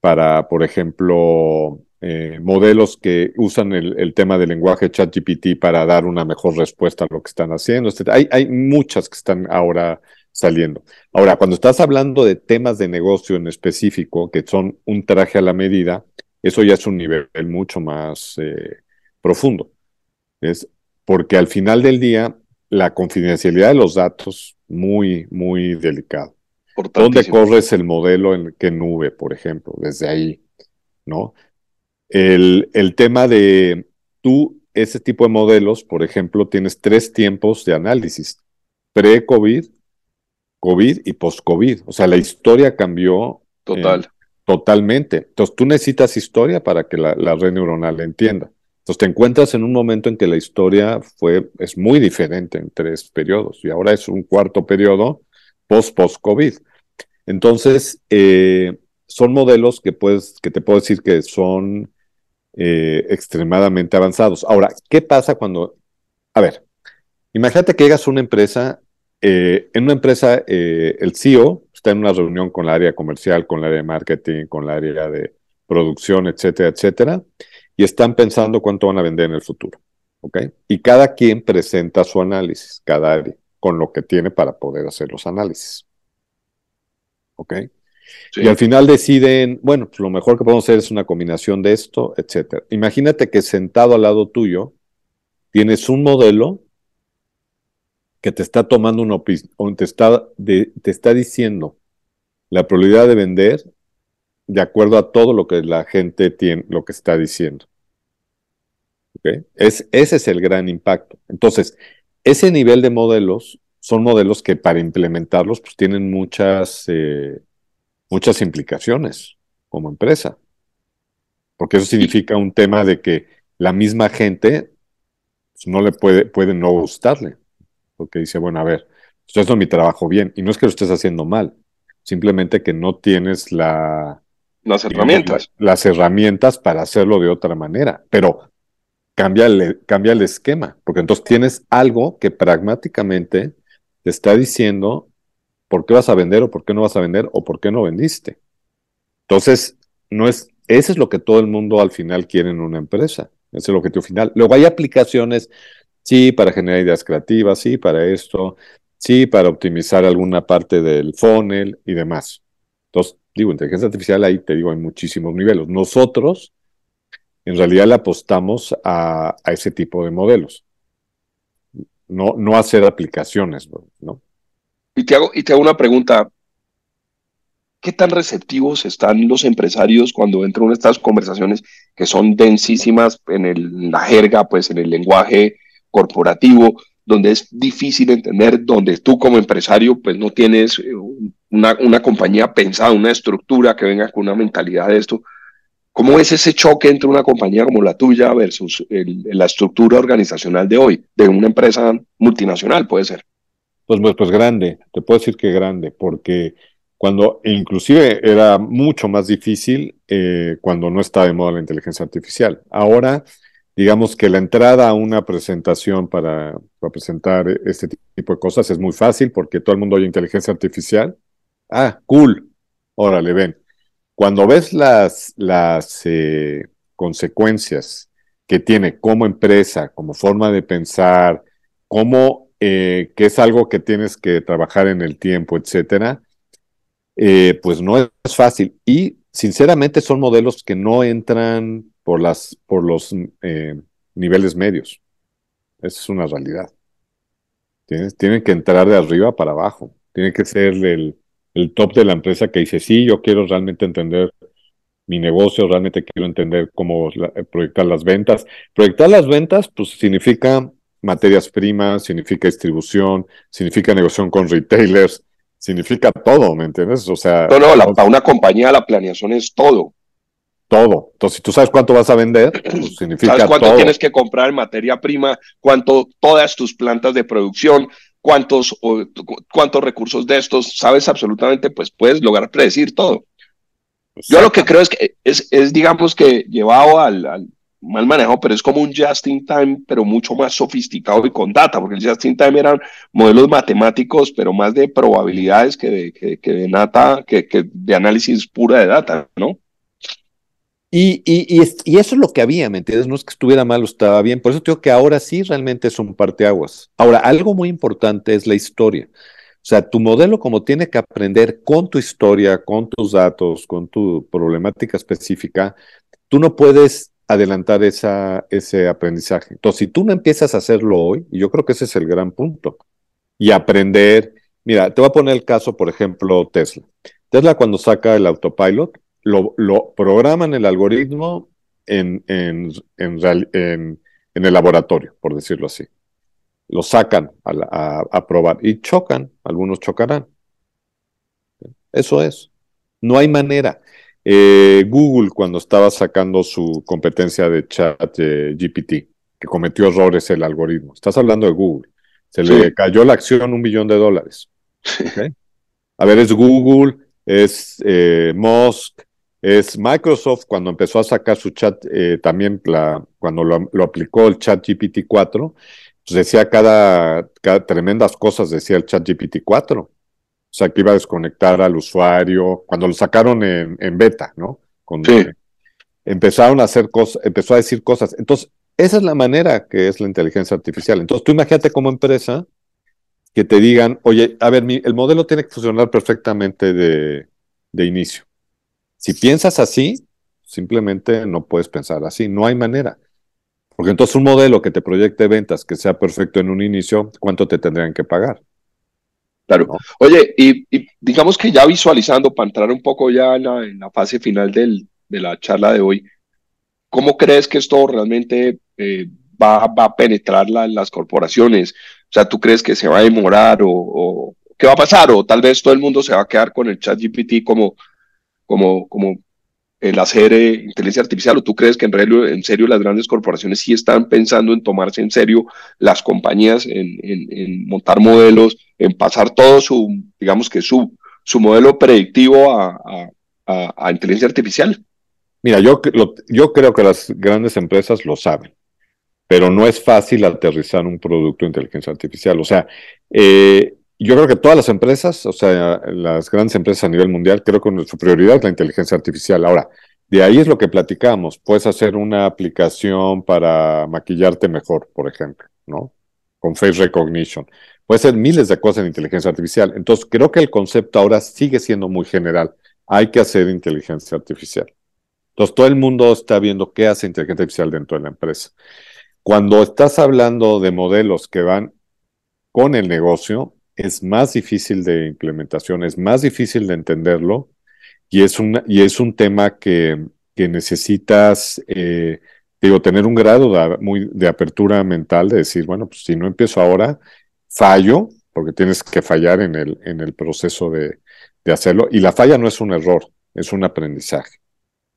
para por ejemplo, eh, modelos que usan el, tema del lenguaje ChatGPT para dar una mejor respuesta a lo que están haciendo. Hay, hay muchas que están ahora saliendo. Ahora, cuando estás hablando de temas de negocio en específico, que son un traje a la medida, eso ya es un nivel mucho más eh, profundo. Es porque al final del día, la confidencialidad de los datos, muy, muy delicado. ¿Dónde corres el modelo en qué nube, por ejemplo? Desde ahí, ¿no? El, el tema de tú, ese tipo de modelos, por ejemplo, tienes tres tiempos de análisis, pre-COVID, COVID y post-COVID. O sea, la historia cambió. Total. totalmente. Entonces, tú necesitas historia para que la, la, red neuronal entienda. Entonces, te encuentras en un momento en que la historia fue, es muy diferente en tres periodos y ahora es un cuarto periodo post-post-COVID. Entonces, eh, son modelos que, puedes, que te puedo decir que son eh, extremadamente avanzados. Ahora, ¿qué pasa cuando... A ver, imagínate que llegas a una empresa, eh, en una empresa el CEO está en una reunión con la área comercial, con la área de marketing, con la área de producción, etcétera, etcétera, y están pensando cuánto van a vender en el futuro. ¿Ok? Y cada quien presenta su análisis, cada área, con lo que tiene para poder hacer los análisis. ¿Ok? Y al final deciden, bueno, pues lo mejor que podemos hacer es una combinación de esto, etcétera. Imagínate que sentado al lado tuyo tienes un modelo que te está tomando una opinión, te está, te está diciendo la probabilidad de vender de acuerdo a todo lo que la gente tiene, lo que está diciendo. Es, ese es el gran impacto. Entonces, ese nivel de modelos son modelos que para implementarlos pues tienen muchas eh, muchas implicaciones como empresa. Porque eso significa un tema de que la misma gente pues, no le puede, puede no gustarle. Porque dice, bueno, a ver, estoy haciendo mi trabajo bien. Y no es que lo estés haciendo mal, simplemente que no tienes la, las herramientas. las herramientas para hacerlo de otra manera. Pero cambia el, cambia el esquema, porque entonces tienes algo que pragmáticamente te está diciendo por qué vas a vender o por qué no vas a vender o por qué no vendiste. Entonces, no es, ese es lo que todo el mundo al final quiere en una empresa. Ese es el objetivo final. Luego hay aplicaciones, sí, para generar ideas creativas, sí, para esto, sí, para optimizar alguna parte del funnel y demás. Entonces, digo, inteligencia artificial ahí te digo, hay muchísimos niveles. Nosotros, en realidad, le apostamos a, ese tipo de modelos. No, no hacer aplicaciones, ¿no? Y te hago, y te hago una pregunta. ¿Qué tan receptivos están los empresarios cuando entran en estas conversaciones que son densísimas en, el, la jerga, pues en el lenguaje corporativo, donde es difícil entender, donde tú como empresario pues no tienes eh, una, compañía pensada, una estructura que venga con una mentalidad de esto? ¿Cómo es ese choque entre una compañía como la tuya versus la estructura organizacional de hoy, de una empresa multinacional, puede ser? Pues, pues, pues grande, te puedo decir que grande, porque cuando inclusive era mucho más difícil eh, cuando no estaba de moda la inteligencia artificial. Ahora, digamos que la entrada a una presentación para, presentar este tipo de cosas es muy fácil porque todo el mundo oye inteligencia artificial. Ah, cool. Órale, ven. Cuando ves las, las eh, consecuencias que tiene como empresa, como forma de pensar, como eh, que es algo que tienes que trabajar en el tiempo, etcétera, eh, pues no es fácil. Y sinceramente son modelos que no entran por, las, por los eh, niveles medios. Esa es una realidad. Tienen que entrar de arriba para abajo. Tiene que ser el, el top de la empresa que dice, sí, yo quiero realmente entender mi negocio, realmente quiero entender cómo eh, proyectar las ventas. Proyectar las ventas, pues significa materias primas, significa distribución, significa negociación con retailers, significa todo, ¿me entiendes? O sea... No, no, para una compañía la planeación es todo. Todo. Entonces, si tú sabes cuánto vas a vender, <clears throat> pues significa ¿Sabes cuánto todo. tienes que comprar en materia prima? ¿Cuánto todas tus plantas de producción? ¿Cuántos, o, cuántos recursos de estos? Sabes absolutamente, pues puedes lograr predecir todo. Yo lo que creo es que es, es digamos que llevado al, al, mal manejado, pero es como un just in time, pero mucho más sofisticado y con data, porque el just in time eran modelos matemáticos, pero más de probabilidades que de, que, que de data, que, que, de análisis pura de data, ¿no? Y, eso es lo que había, ¿me entiendes? No es que estuviera mal o estaba bien, por eso digo que ahora sí realmente es un parteaguas. Ahora, algo muy importante es la historia. O sea, tu modelo como tiene que aprender con tu historia, con tus datos, con tu problemática específica, tú no puedes adelantar ese aprendizaje. Entonces, si tú no empiezas a hacerlo hoy, y yo creo que ese es el gran punto, y aprender, mira, te voy a poner el caso, por ejemplo, Tesla. Tesla cuando saca el autopilot, lo, lo programan el algoritmo en, en, en, en, el laboratorio, por decirlo así lo sacan a, a, a, probar y chocan, algunos chocarán. Eso es. No hay manera. Eh, Google, cuando estaba sacando su competencia de chat eh, GPT, que cometió errores el algoritmo, estás hablando de Google, se sí. le cayó la acción un billón de dólares. ¿Okay? A ver, es Google, es eh, Musk, es Microsoft cuando empezó a sacar su chat, también la, cuando lo, lo aplicó el chat GPT 4, pues decía cada, cada, tremendas cosas, decía el chat GPT-4. O sea, que iba a desconectar al usuario, cuando lo sacaron en, en beta, ¿no? Con, sí. Empezaron a hacer cosas, empezó a decir cosas. Entonces, esa es la manera que es la inteligencia artificial. Entonces, tú imagínate como empresa que te digan, oye, a ver, mi, el modelo tiene que funcionar perfectamente de, de inicio. Si piensas así, simplemente no puedes pensar así, no hay manera. Porque entonces un modelo que te proyecte ventas que sea perfecto en un inicio, ¿cuánto te tendrían que pagar? Claro. ¿No? Oye, y, y, digamos que ya visualizando, para entrar un poco ya en la, en la fase final del, de la charla de hoy, ¿cómo crees que esto realmente eh, va, va, a penetrar la, las corporaciones? O sea, ¿tú crees que se va a demorar o, o, qué va a pasar? O tal vez todo el mundo se va a quedar con el chat GPT como, como, como el hacer eh, inteligencia artificial o tú crees que en, realidad, en serio las grandes corporaciones sí están pensando en tomarse en serio las compañías, en, en, en montar modelos, en pasar todo su, digamos que su, su modelo predictivo a, a inteligencia artificial? Mira, yo, lo, yo creo que las grandes empresas lo saben, pero no es fácil aterrizar un producto de inteligencia artificial. O sea, eh, yo creo que todas las empresas, o sea, las grandes empresas a nivel mundial, creo que su prioridad es la inteligencia artificial. Ahora, de ahí es lo que platicamos. Puedes hacer una aplicación para maquillarte mejor, por ejemplo, ¿no? Con face recognition. Puede ser miles de cosas en inteligencia artificial. Entonces, creo que el concepto ahora sigue siendo muy general. Hay que hacer inteligencia artificial. Entonces, todo el mundo está viendo qué hace inteligencia artificial dentro de la empresa. Cuando estás hablando de modelos que van con el negocio, es más difícil de implementación, es más difícil de entenderlo y es, y es un tema que, que necesitas, eh, digo, tener un grado de, muy, de apertura mental, de decir, bueno, pues si no empiezo ahora, fallo, porque tienes que fallar en el, en el proceso de, de hacerlo, y la falla no es un error, es un aprendizaje.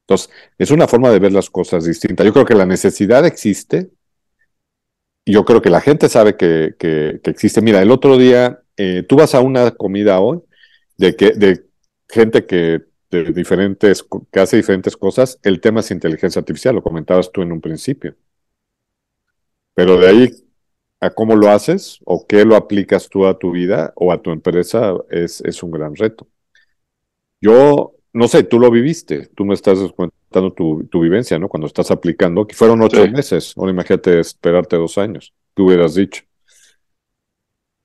Entonces, es una forma de ver las cosas distinta. Yo creo que la necesidad existe, yo creo que la gente sabe que, que existe. Mira, el otro día eh, tú vas a una comida hoy de, que, de gente que de diferentes, que hace diferentes cosas, el tema es inteligencia artificial, lo comentabas tú en un principio. Pero de ahí a cómo lo haces o qué lo aplicas tú a tu vida o a tu empresa es, es un gran reto. Yo, no sé, tú lo viviste, tú me estás contando tu, tu vivencia, ¿no? Cuando estás aplicando, que fueron ocho sí. meses, ahora imagínate esperarte dos años, tú hubieras dicho.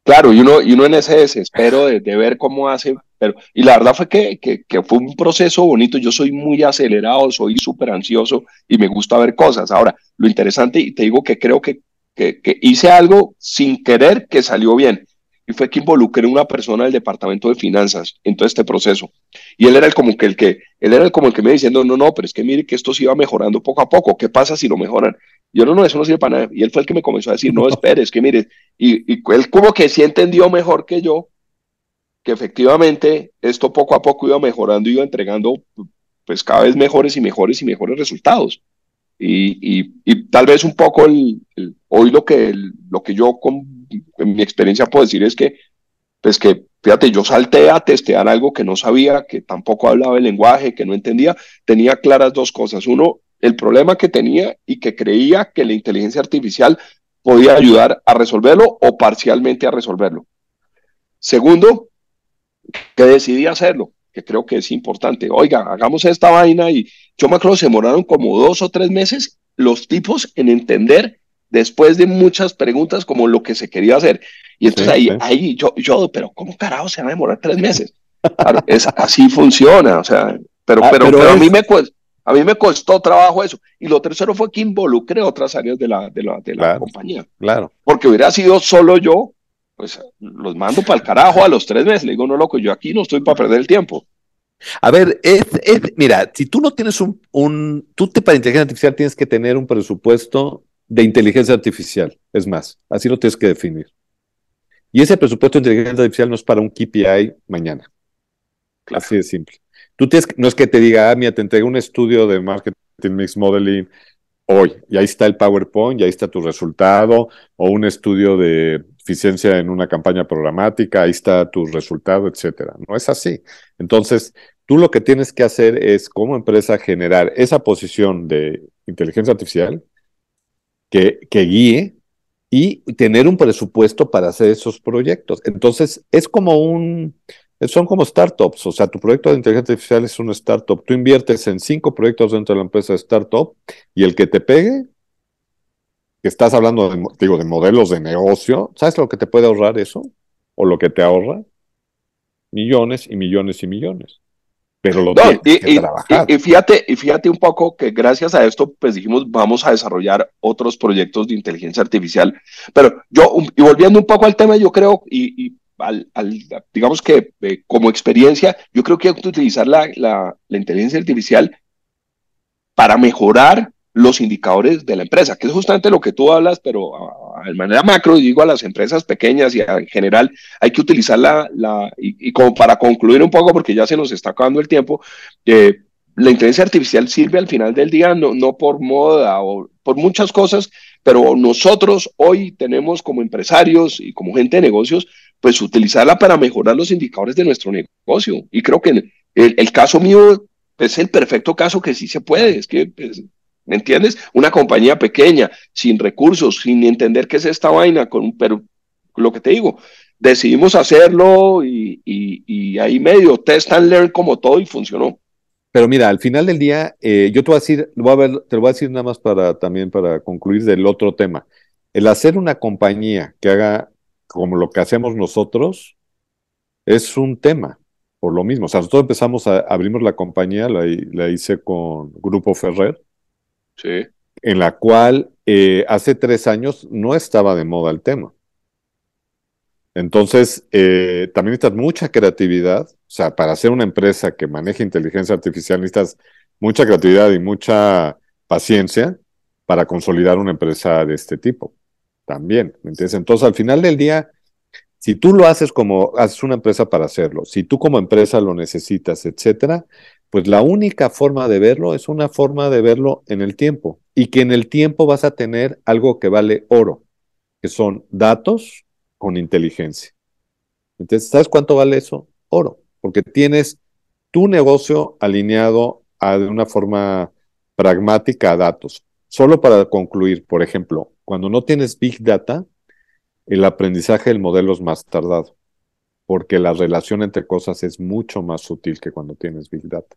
Claro, y uno, y uno en ese desespero de, de ver cómo hace, pero, y la verdad fue que, que, que, fue un proceso bonito, yo soy muy acelerado, soy súper ansioso y me gusta ver cosas. Ahora, lo interesante, y te digo que creo que que, que hice algo sin querer que salió bien y fue que involucré a una persona del departamento de finanzas en todo este proceso. Y él era el como que el que, él era el como el que me diciendo, no, no, pero es que mire que esto se iba mejorando poco a poco, ¿qué pasa si lo mejoran? Yo, no, no, eso no sirve para nada. Y él fue el que me comenzó a decir, no, espere, es que mire, y, y él como que sí entendió mejor que yo que efectivamente esto poco a poco iba mejorando, iba entregando pues cada vez mejores y mejores y mejores resultados. Y, y, tal vez un poco hoy lo que, lo que yo con en mi experiencia puedo decir es que, pues que, fíjate, yo salté a testear algo que no sabía, que tampoco hablaba el lenguaje, que no entendía, tenía claras dos cosas. Uno, el problema que tenía y que creía que la inteligencia artificial podía ayudar a resolverlo o parcialmente a resolverlo. Segundo, que decidí hacerlo, que creo que es importante. Oiga, hagamos esta vaina y yo me acuerdo se demoraron como dos o tres meses los tipos en entender después de muchas preguntas como lo que se quería hacer. Y entonces ahí, ahí yo, yo, pero ¿cómo carajo se va a demorar tres meses? es, así funciona, o sea, pero, ah, pero, pero, a, mí me, a mí me costó trabajo eso. Y lo tercero fue que involucré otras áreas de la, de la, de la compañía. Claro. Porque hubiera sido solo yo, pues los mando para el carajo a los tres meses. Le digo, no, loco, yo aquí no estoy para perder el tiempo. A ver, es, mira, si tú no tienes un, un, tú te para inteligencia artificial tienes que tener un presupuesto de inteligencia artificial. Es más, así lo tienes que definir. Y ese presupuesto de inteligencia artificial no es para un KPI mañana. Así de simple. Tú tienes, no es que te diga, ah, mira, te entregué un estudio de marketing mix modeling hoy, y ahí está el PowerPoint, y ahí está tu resultado, o un estudio de eficiencia en una campaña programática, ahí está tu resultado, etcétera. No es así. Entonces, tú lo que tienes que hacer es, como empresa, generar esa posición de inteligencia artificial que, que guíe y tener un presupuesto para hacer esos proyectos. Entonces, es como un, son como startups, o sea, tu proyecto de inteligencia artificial es un startup. Tú inviertes en cinco proyectos dentro de la empresa de startup y el que te pegue, estás hablando de, digo, de modelos de negocio, ¿sabes lo que te puede ahorrar eso? ¿O lo que te ahorra? Millones y millones y millones. Pero lo tienes y, que trabajar. Y, fíjate, y fíjate un poco que gracias a esto, pues dijimos, vamos a desarrollar otros proyectos de inteligencia artificial. Pero yo, y volviendo un poco al tema, yo creo, y, al, digamos que eh, como experiencia, yo creo que hay que utilizar la, la, la inteligencia artificial para mejorar los indicadores de la empresa, que es justamente lo que tú hablas, pero de manera macro, digo a las empresas pequeñas y en general, hay que utilizar la, la y, como para concluir un poco, porque ya se nos está acabando el tiempo, eh, la inteligencia artificial sirve al final del día no, no por moda o por muchas cosas, pero nosotros hoy tenemos como empresarios y como gente de negocios, pues utilizarla para mejorar los indicadores de nuestro negocio. Y creo que el, el caso mío es el perfecto caso que sí se puede, es que pues, ¿Me entiendes? Una compañía pequeña, sin recursos, sin entender qué es esta vaina, con, pero lo que te digo, decidimos hacerlo y, y, ahí medio test and learn como todo y funcionó. Pero mira, al final del día, eh, yo te voy a decir, te lo voy a decir nada más para también para concluir del otro tema. El hacer una compañía que haga como lo que hacemos nosotros es un tema, por lo mismo. O sea, nosotros empezamos a abrimos la compañía, la, la hice con Grupo Ferrer, en la cual eh, hace tres años no estaba de moda el tema. Entonces, eh, también necesitas mucha creatividad. O sea, para hacer una empresa que maneje inteligencia artificial necesitas mucha creatividad y mucha paciencia para consolidar una empresa de este tipo. También, ¿me entiendes? Entonces, al final del día, si tú lo haces como haces una empresa para hacerlo, si tú como empresa lo necesitas, etcétera, pues la única forma de verlo es una forma de verlo en el tiempo y que en el tiempo vas a tener algo que vale oro, que son datos con inteligencia. Entonces, ¿sabes cuánto vale eso? Oro, porque tienes tu negocio alineado a, de una forma pragmática a datos. Solo para concluir, por ejemplo, cuando no tienes Big Data, el aprendizaje del modelo es más tardado porque la relación entre cosas es mucho más sutil que cuando tienes Big Data.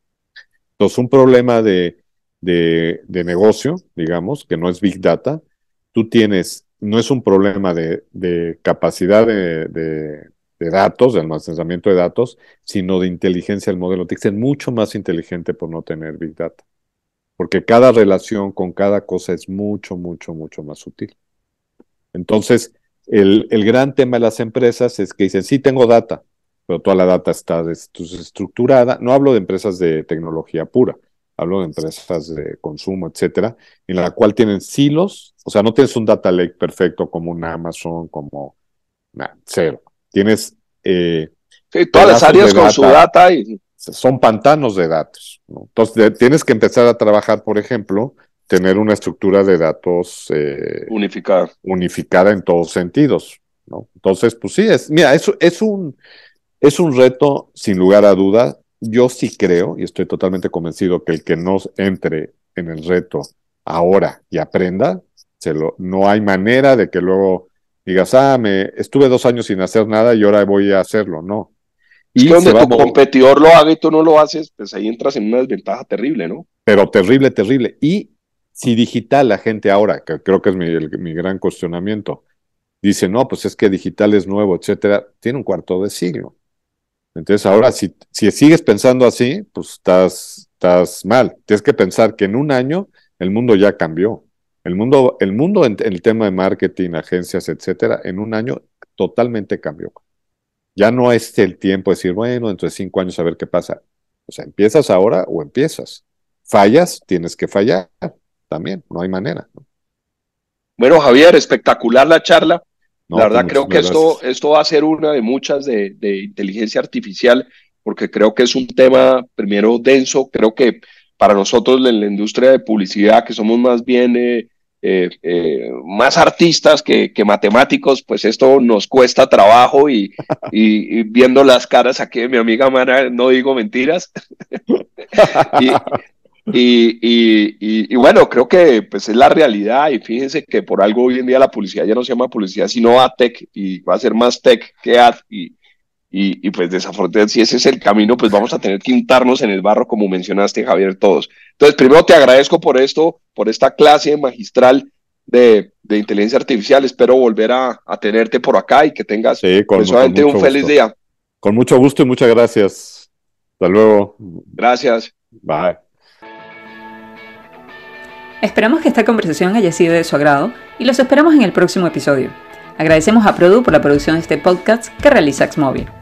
Entonces, un problema de, de, negocio, digamos, que no es Big Data, tú tienes, no es un problema de, de capacidad de, de, datos, de almacenamiento de datos, sino de inteligencia del modelo. Tienes que ser mucho más inteligente por no tener Big Data, porque cada relación con cada cosa es mucho, mucho, mucho más sutil. Entonces, el, el, gran tema de las empresas es que dicen, sí, tengo data, pero toda la data está desestructurada. No hablo de empresas de tecnología pura, hablo de empresas de consumo, etcétera, en la cual tienen silos, o sea, no tienes un data lake perfecto como un Amazon, como cero. Tienes eh, todas las áreas con su data y son pantanos de datos. Entonces, tienes que empezar a trabajar, por ejemplo, tener una estructura de datos eh, unificada. unificada en todos sentidos. ¿no? Entonces, pues sí, es, mira, eso es un, es un reto sin lugar a duda. Yo sí creo y estoy totalmente convencido que el que no entre en el reto ahora y aprenda, se lo, no hay manera de que luego digas, ah, me estuve dos años sin hacer nada y ahora voy a hacerlo. No, y donde tu competidor lo haga y tú no lo haces, pues ahí entras en una desventaja terrible, ¿no? Pero terrible, terrible. Y si digital la gente ahora, que creo que es mi, gran cuestionamiento, dice, no, pues es que digital es nuevo, etcétera, tiene un cuarto de siglo. Entonces ahora, si, si sigues pensando así, pues estás, estás mal. Tienes que pensar que en un año el mundo ya cambió. El mundo, el mundo en el tema de marketing, agencias, etcétera, en un año totalmente cambió. Ya no es el tiempo de decir, bueno, dentro de cinco años a ver qué pasa. O sea, empiezas ahora o empiezas. Fallas, tienes que fallar también, no hay manera. Bueno, Javier, espectacular la charla. la verdad creo que esto, esto va a ser una de muchas de, inteligencia artificial, porque creo que es un tema, primero, denso. Creo que para nosotros en la industria de publicidad, que somos más bien eh, eh, eh, más artistas que, matemáticos, pues esto nos cuesta trabajo <laughs> y, viendo las caras aquí de mi amiga Mara, no digo mentiras. <laughs> y, bueno, creo que pues es la realidad y fíjense que por algo hoy en día la publicidad ya no se llama publicidad, sino ATEC y va a ser más tech que ad y, y, pues desafortunadamente, si ese es el camino, pues vamos a tener que untarnos en el barro, como mencionaste, Javier, todos. Entonces, primero te agradezco por esto, por esta clase magistral de, de inteligencia artificial. Espero volver a, a, tenerte por acá y que tengas sí, un feliz día. Con mucho gusto y muchas gracias. Hasta luego. Gracias. Bye. Esperamos que esta conversación haya sido de su agrado y los esperamos en el próximo episodio. Agradecemos a Produ por la producción de este podcast que realiza Xmobile.